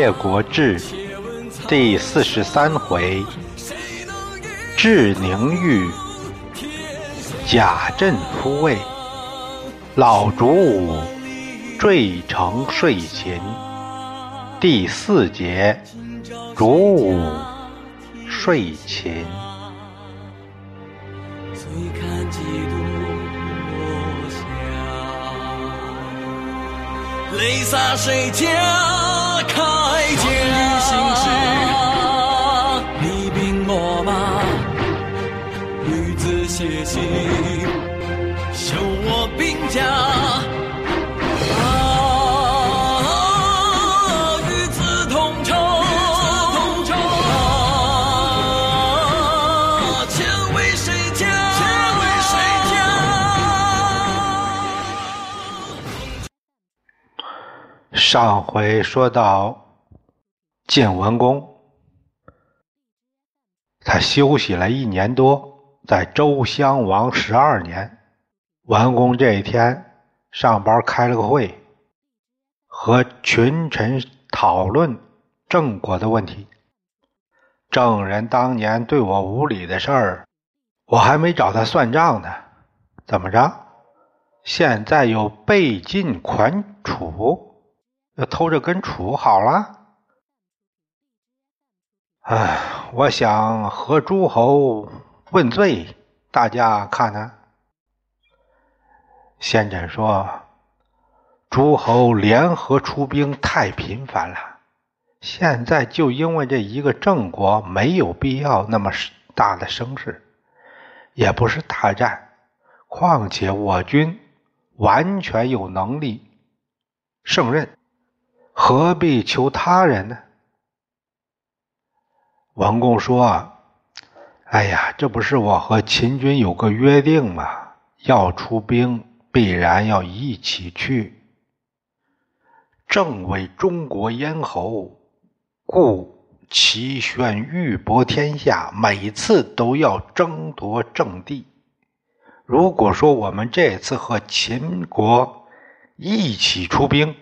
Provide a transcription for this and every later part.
列国志第四十三回：至宁玉，贾镇复位，老主武坠城睡秦。第四节：主武睡秦。泪洒谁家铠甲？你兵我马，女子写信，修我兵家。上回说到晋文公，他休息了一年多，在周襄王十二年，文公这一天上班开了个会，和群臣讨论郑国的问题。郑人当年对我无礼的事儿，我还没找他算账呢，怎么着？现在又被晋款楚？要偷着跟楚好了？哎，我想和诸侯问罪，大家看呢？先诊说，诸侯联合出兵太频繁了，现在就因为这一个郑国，没有必要那么大的声势，也不是大战。况且我军完全有能力胜任。何必求他人呢？文公说：“哎呀，这不是我和秦军有个约定吗？要出兵，必然要一起去。正为中国咽喉，故齐宣欲博天下，每次都要争夺阵地。如果说我们这次和秦国一起出兵，”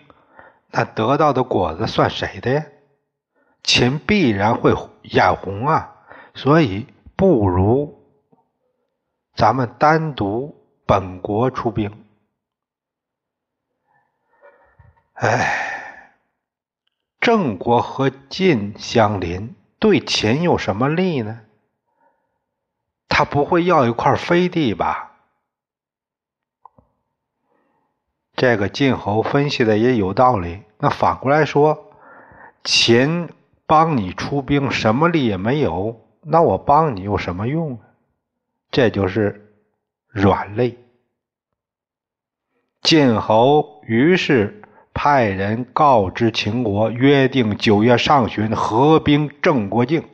那得到的果子算谁的呀？秦必然会眼红啊，所以不如咱们单独本国出兵。哎，郑国和晋相邻，对秦有什么利呢？他不会要一块飞地吧？这个晋侯分析的也有道理。那反过来说，秦帮你出兵，什么利也没有，那我帮你有什么用啊？这就是软肋。晋侯于是派人告知秦国，约定九月上旬合兵郑国境。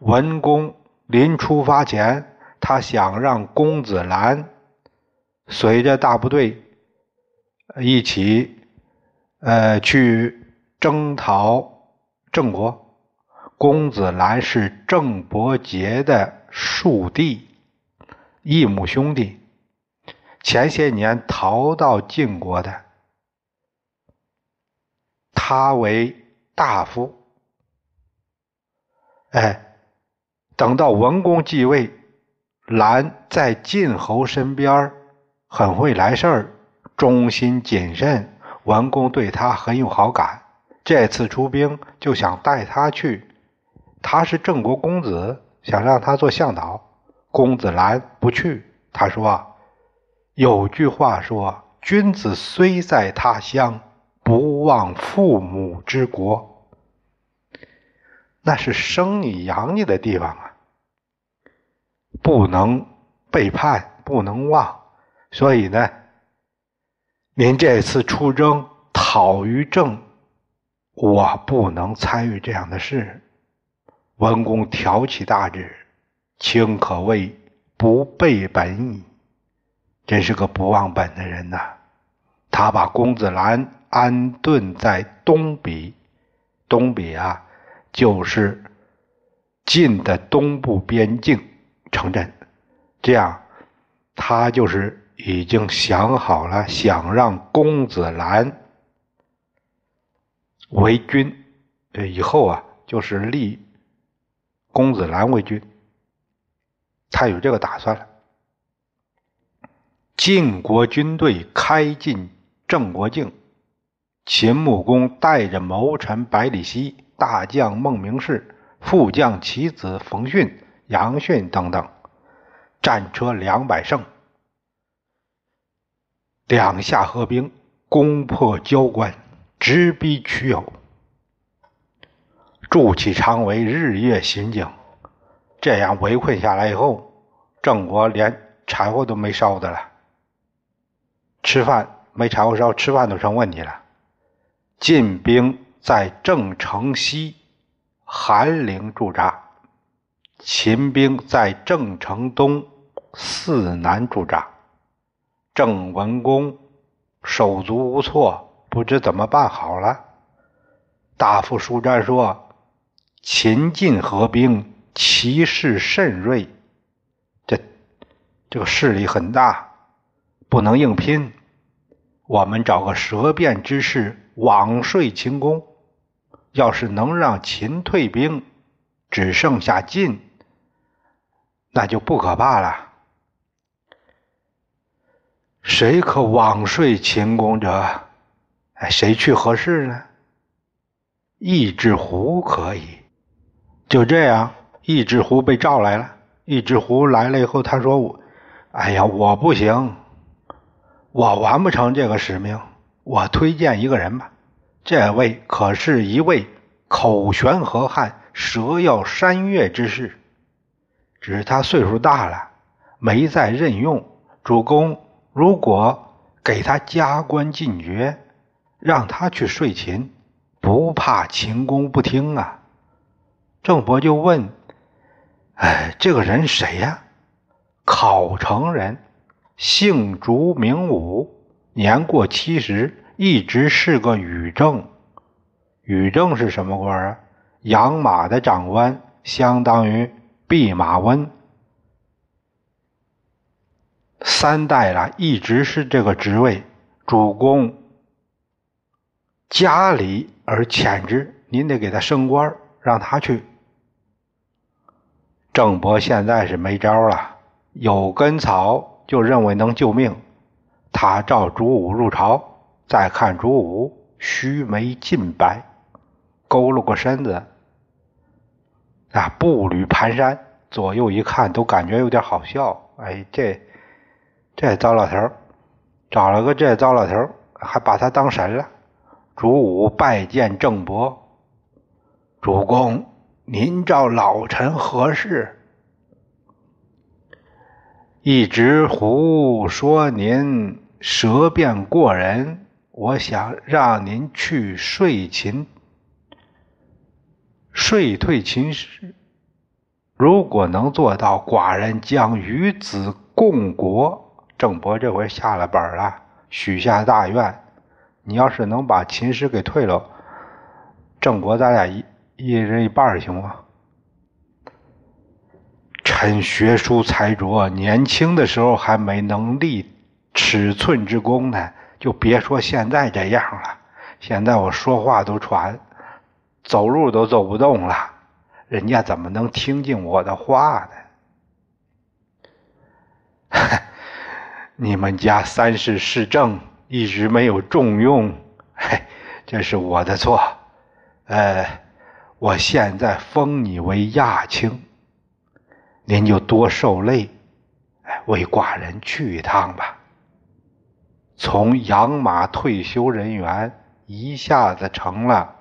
文公临出发前，他想让公子兰随着大部队。一起，呃，去征讨郑国。公子兰是郑伯杰的庶弟，异母兄弟，前些年逃到晋国的。他为大夫。哎，等到文公继位，兰在晋侯身边很会来事儿。忠心谨慎，文公对他很有好感。这次出兵就想带他去。他是郑国公子，想让他做向导。公子兰不去。他说：“有句话说，君子虽在他乡，不忘父母之国。那是生你养你的地方啊，不能背叛，不能忘。所以呢。”您这次出征讨于郑，我不能参与这样的事。文公挑起大志，卿可谓不背本矣。真是个不忘本的人呐！他把公子兰安顿在东鄙，东鄙啊，就是晋的东部边境城镇。这样，他就是。已经想好了，想让公子兰为君，呃以后啊，就是立公子兰为君。他有这个打算了。晋国军队开进郑国境，秦穆公带着谋臣百里奚、大将孟明视、副将其子冯逊、杨逊等等，战车两百乘，两下合兵，攻破交关，直逼曲友，筑起长围，日夜巡警。这样围困下来以后，郑国连柴火都没烧的了。吃饭没柴火烧，吃饭都成问题了。晋兵在郑城西韩陵驻扎，秦兵在郑城东泗南驻扎。郑文公手足无措，不知怎么办好了。大夫舒詹说：“秦晋合兵，其势甚锐，这这个势力很大，不能硬拼。”我们找个舌辩之士网睡秦宫，要是能让秦退兵，只剩下晋，那就不可怕了。谁可枉睡秦宫者？哎，谁去合适呢？易之湖可以。就这样，易之湖被召来了。易之湖来了以后，他说：“我，哎呀，我不行。”我完不成这个使命，我推荐一个人吧。这位可是一位口悬河汉、舌要山岳之士，只是他岁数大了，没再任用。主公如果给他加官进爵，让他去睡秦，不怕秦公不听啊？郑伯就问：“哎，这个人谁呀？”考城人。姓竹名武，年过七十，一直是个羽正。羽正是什么官啊？养马的长官，相当于弼马温。三代了，一直是这个职位。主公家里而遣之，您得给他升官，让他去。郑伯现在是没招了，有根草。就认为能救命，他召主武入朝，再看主武须眉尽白，佝偻过身子，啊，步履蹒跚，左右一看都感觉有点好笑。哎，这这糟老头找了个这糟老头还把他当神了。主武拜见郑伯，主公，您召老臣何事？一直胡说您舌辩过人，我想让您去说秦，说退秦师。如果能做到，寡人将与子共国。郑伯这回下了本了，许下大愿。你要是能把秦师给退了，郑国咱俩一一人一半行吗？臣学书才拙，年轻的时候还没能立尺寸之功呢，就别说现在这样了。现在我说话都喘，走路都走不动了，人家怎么能听进我的话呢？你们家三世市政一直没有重用，嘿，这是我的错。呃，我现在封你为亚卿。您就多受累，为寡人去一趟吧。从养马退休人员一下子成了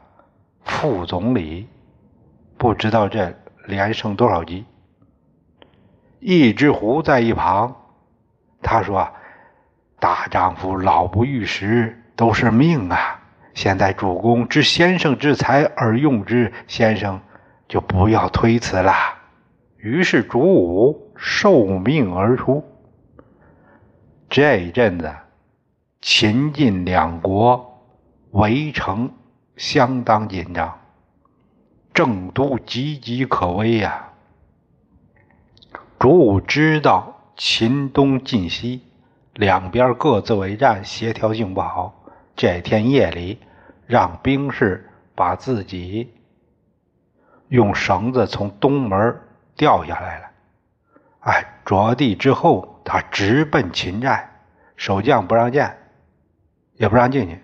副总理，不知道这连胜多少级。一只狐在一旁，他说：“大丈夫老不遇时都是命啊！现在主公知先生之才而用之，先生就不要推辞了。”于是主武受命而出。这一阵子，秦晋两国围城相当紧张，郑都岌岌可危呀。主武知道秦东晋西两边各自为战，协调性不好。这天夜里，让兵士把自己用绳子从东门掉下来了。哎，着地之后，他直奔秦寨，守将不让见，也不让进去。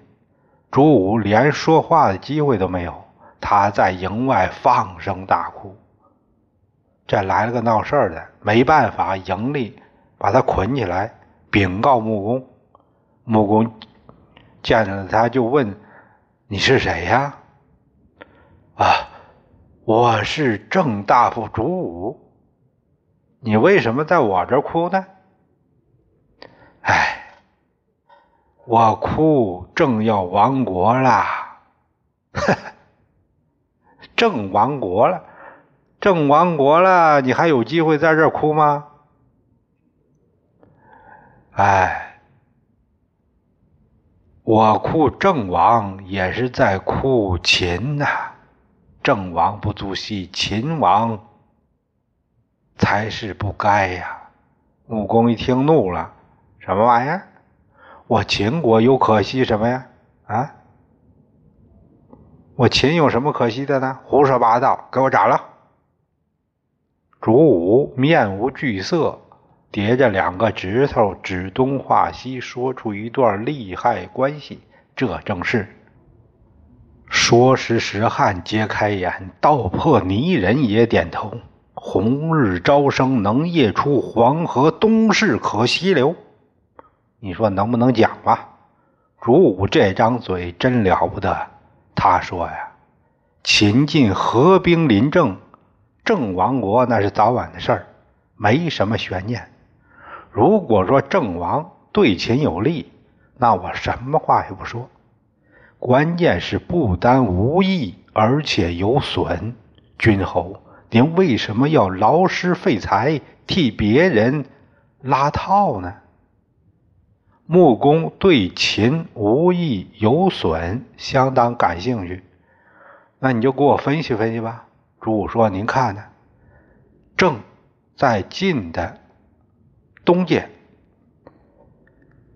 朱武连说话的机会都没有，他在营外放声大哭。这来了个闹事儿的，没办法，盈利把他捆起来，禀告穆公。穆公见了他，就问：“你是谁呀？”“啊，我是正大夫主武。”“你为什么在我这哭呢？”“哎，我哭正要亡国了。”“哈哈，正亡国了，郑亡国了，你还有机会在这儿哭吗？”“哎。”我哭郑王也是在哭秦呐，郑王不足惜，秦王才是不该呀。穆公一听怒了，什么玩意儿？我秦国有可惜什么呀？啊？我秦有什么可惜的呢？胡说八道，给我斩了！主武面无惧色。叠着两个指头，指东画西，说出一段利害关系。这正是说时时汉揭开眼，道破泥人也点头。红日朝升能夜出，黄河东逝可西流。你说能不能讲吧？主武这张嘴真了不得。他说呀：“秦晋合兵临郑，郑亡国那是早晚的事儿，没什么悬念。”如果说郑王对秦有利，那我什么话也不说。关键是不单无益，而且有损。君侯，您为什么要劳师费财替别人拉套呢？穆公对秦无益有损相当感兴趣，那你就给我分析分析吧。主武说：“您看呢，郑在晋的。”东界，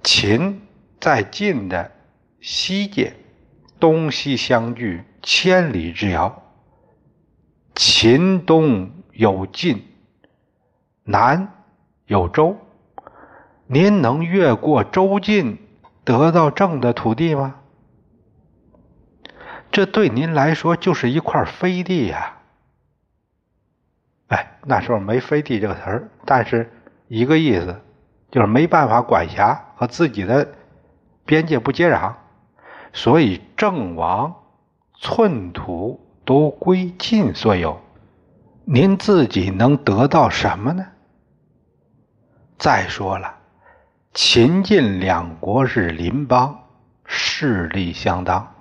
秦在晋的西界，东西相距千里之遥。秦东有晋，南有周。您能越过周晋，得到郑的土地吗？这对您来说就是一块飞地呀！哎，那时候没“飞地”这个词儿，但是。一个意思，就是没办法管辖和自己的边界不接壤，所以郑王寸土都归晋所有。您自己能得到什么呢？再说了，秦晋两国是邻邦，势力相当，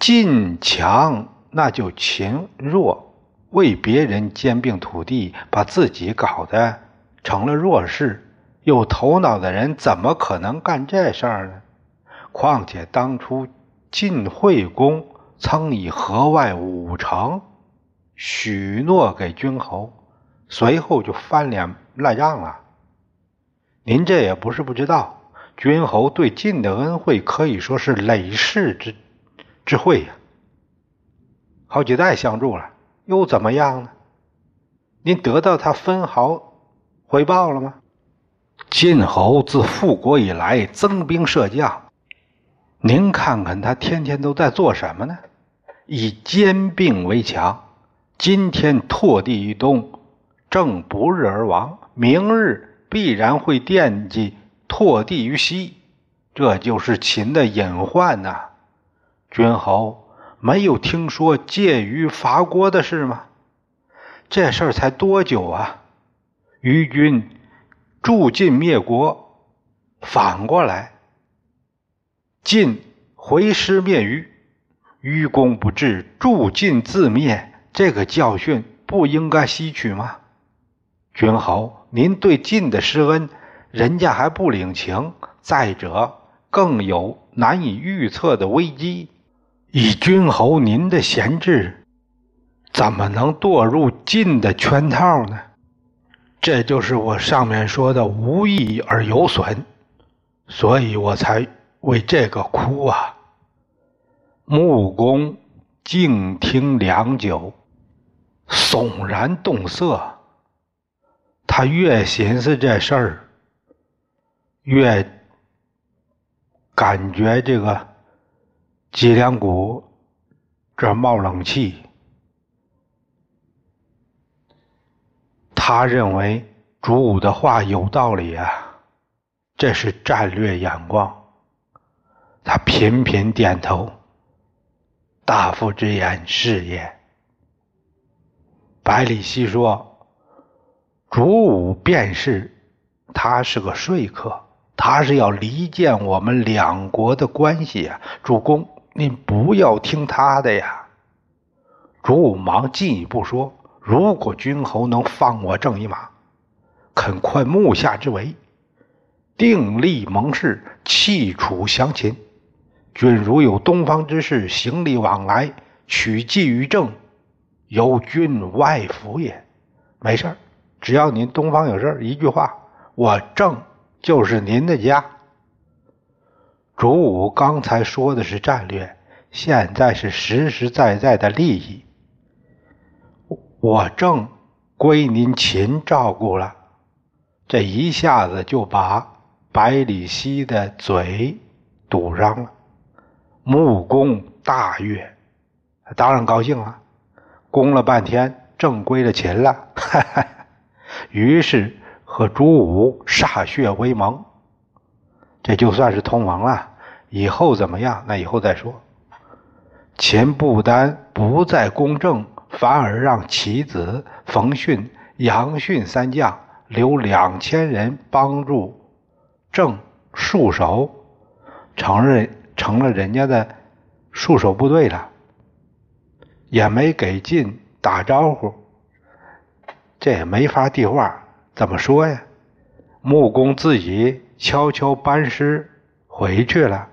晋强那就秦弱。为别人兼并土地，把自己搞得成了弱势，有头脑的人怎么可能干这事儿呢？况且当初晋惠公曾以河外五城许诺给君侯，随后就翻脸赖账了。您这也不是不知道，君侯对晋的恩惠可以说是累世之之惠呀，好几代相助了。又怎么样呢？您得到他分毫回报了吗？晋侯自复国以来增兵设将，您看看他天天都在做什么呢？以兼并为强。今天拓地于东，正不日而亡；明日必然会惦记拓地于西，这就是秦的隐患呐，君侯。没有听说介于伐国的事吗？这事儿才多久啊？于君助晋灭国，反过来晋回师灭于，于公不至，助晋自灭，这个教训不应该吸取吗？君侯，您对晋的施恩，人家还不领情。再者，更有难以预测的危机。以君侯您的贤智，怎么能堕入晋的圈套呢？这就是我上面说的无益而有损，所以我才为这个哭啊！穆公静听良久，悚然动色。他越寻思这事儿，越感觉这个脊梁骨这冒冷气。他认为主武的话有道理啊，这是战略眼光。他频频点头。大夫之言是也。百里奚说：“主武便是，他是个说客，他是要离间我们两国的关系啊。主公，您不要听他的呀。”主武忙进一步说：“如果君侯能放我正一马，肯宽目下之围，定立盟誓，弃楚降秦。”君如有东方之事，行礼往来，取计于政，由君外服也。没事只要您东方有事一句话，我郑就是您的家。主武刚才说的是战略，现在是实实在在的利益。我正归您秦照顾了，这一下子就把百里奚的嘴堵上了。穆公大悦，当然高兴了，攻了半天，正归了秦了，哈 哈于是和朱武歃血为盟，这就算是同盟了。以后怎么样？那以后再说。秦不单不再公正，反而让其子冯逊、杨逊三将留两千人帮助郑戍守，承认。成了人家的戍守部队了，也没给晋打招呼，这也没法递话，怎么说呀？穆公自己悄悄班师回去了，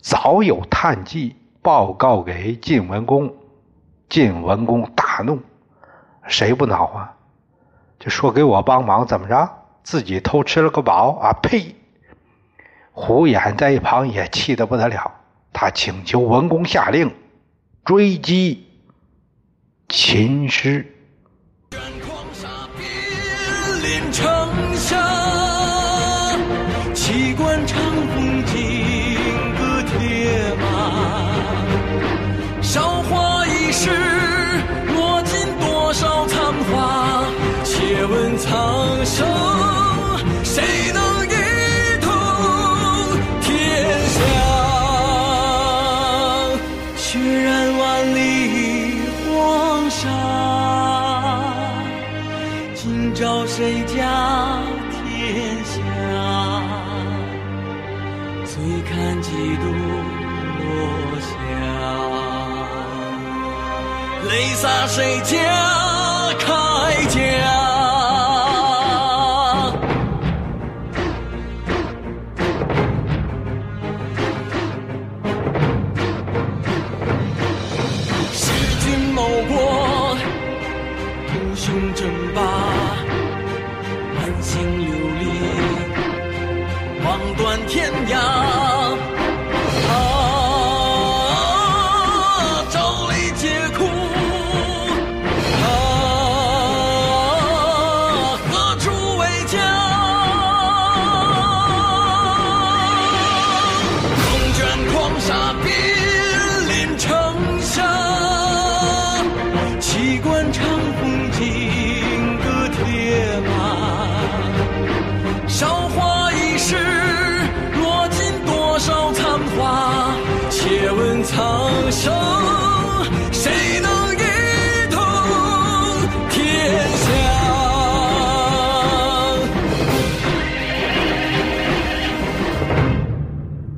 早有探计报告给晋文公，晋文公大怒，谁不恼啊？就说给我帮忙怎么着？自己偷吃了个饱啊！呸！胡衍在一旁也气得不得了，他请求文公下令追击秦师。谁几度落霞，泪洒谁家铠甲？